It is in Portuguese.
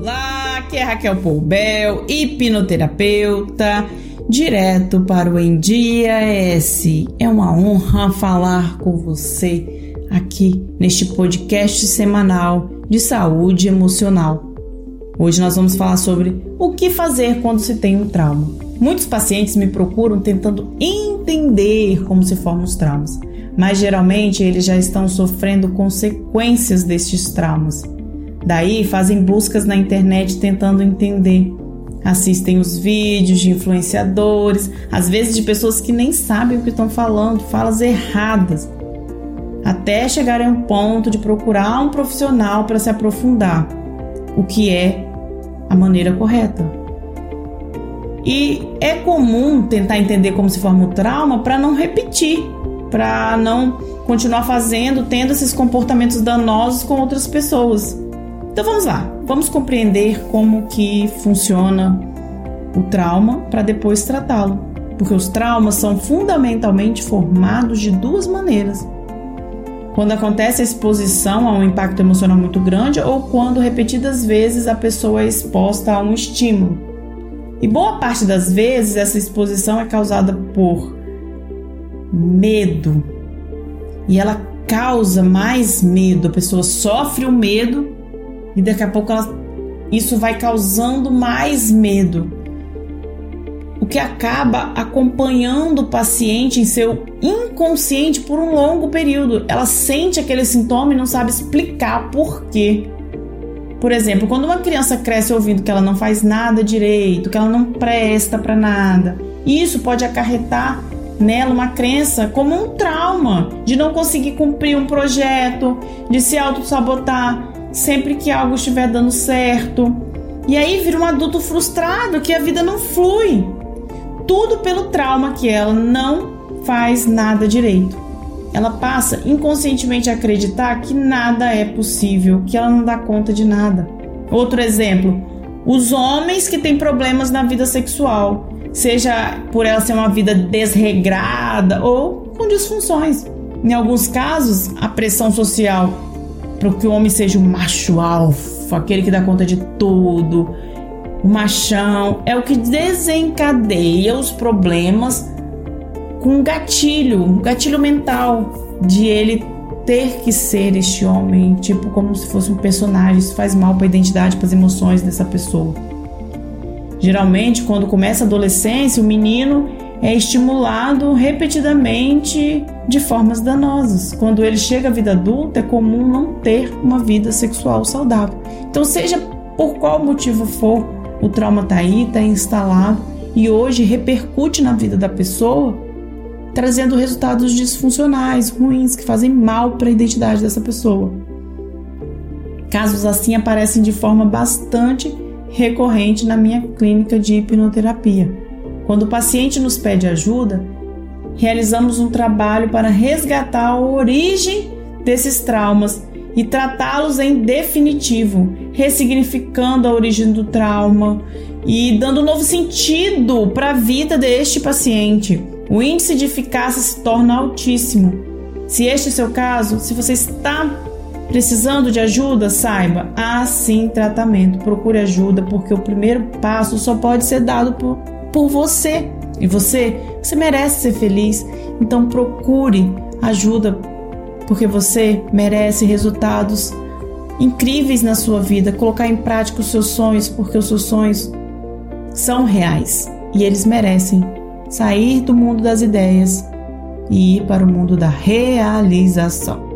Olá, aqui é Raquel Poubel, hipnoterapeuta, direto para o Em Dia S. É uma honra falar com você aqui neste podcast semanal de saúde emocional. Hoje nós vamos falar sobre o que fazer quando se tem um trauma. Muitos pacientes me procuram tentando como se formam os traumas, mas geralmente eles já estão sofrendo consequências destes traumas. Daí fazem buscas na internet tentando entender. Assistem os vídeos de influenciadores, às vezes de pessoas que nem sabem o que estão falando, falas erradas, até chegarem ao ponto de procurar um profissional para se aprofundar, o que é a maneira correta. E é comum tentar entender como se forma o trauma para não repetir, para não continuar fazendo, tendo esses comportamentos danosos com outras pessoas. Então vamos lá, vamos compreender como que funciona o trauma para depois tratá-lo, porque os traumas são fundamentalmente formados de duas maneiras. Quando acontece a exposição a um impacto emocional muito grande ou quando repetidas vezes a pessoa é exposta a um estímulo. E boa parte das vezes essa exposição é causada por medo. E ela causa mais medo, a pessoa sofre o medo e daqui a pouco ela, isso vai causando mais medo. O que acaba acompanhando o paciente em seu inconsciente por um longo período. Ela sente aquele sintoma e não sabe explicar por quê. Por exemplo, quando uma criança cresce ouvindo que ela não faz nada direito, que ela não presta para nada, isso pode acarretar nela uma crença como um trauma de não conseguir cumprir um projeto, de se auto-sabotar, sempre que algo estiver dando certo. E aí vira um adulto frustrado que a vida não flui. Tudo pelo trauma que ela não faz nada direito. Ela passa inconscientemente a acreditar que nada é possível, que ela não dá conta de nada. Outro exemplo: os homens que têm problemas na vida sexual, seja por ela ser uma vida desregrada ou com disfunções. Em alguns casos, a pressão social para que o homem seja o macho alfa, aquele que dá conta de tudo, o machão, é o que desencadeia os problemas com um gatilho, um gatilho mental de ele ter que ser este homem, tipo como se fosse um personagem, isso faz mal para a identidade, para as emoções dessa pessoa. Geralmente, quando começa a adolescência, o menino é estimulado repetidamente de formas danosas. Quando ele chega à vida adulta, é comum não ter uma vida sexual saudável. Então, seja por qual motivo for, o trauma está aí, está instalado e hoje repercute na vida da pessoa, trazendo resultados disfuncionais, ruins, que fazem mal para a identidade dessa pessoa. Casos assim aparecem de forma bastante recorrente na minha clínica de hipnoterapia. Quando o paciente nos pede ajuda, realizamos um trabalho para resgatar a origem desses traumas e tratá-los em definitivo, ressignificando a origem do trauma e dando um novo sentido para a vida deste paciente. O índice de eficácia se torna altíssimo. Se este é o seu caso, se você está precisando de ajuda, saiba, há sim tratamento. Procure ajuda, porque o primeiro passo só pode ser dado por por você. E você, você merece ser feliz. Então procure ajuda, porque você merece resultados incríveis na sua vida, colocar em prática os seus sonhos, porque os seus sonhos são reais e eles merecem sair do mundo das ideias e ir para o mundo da realização.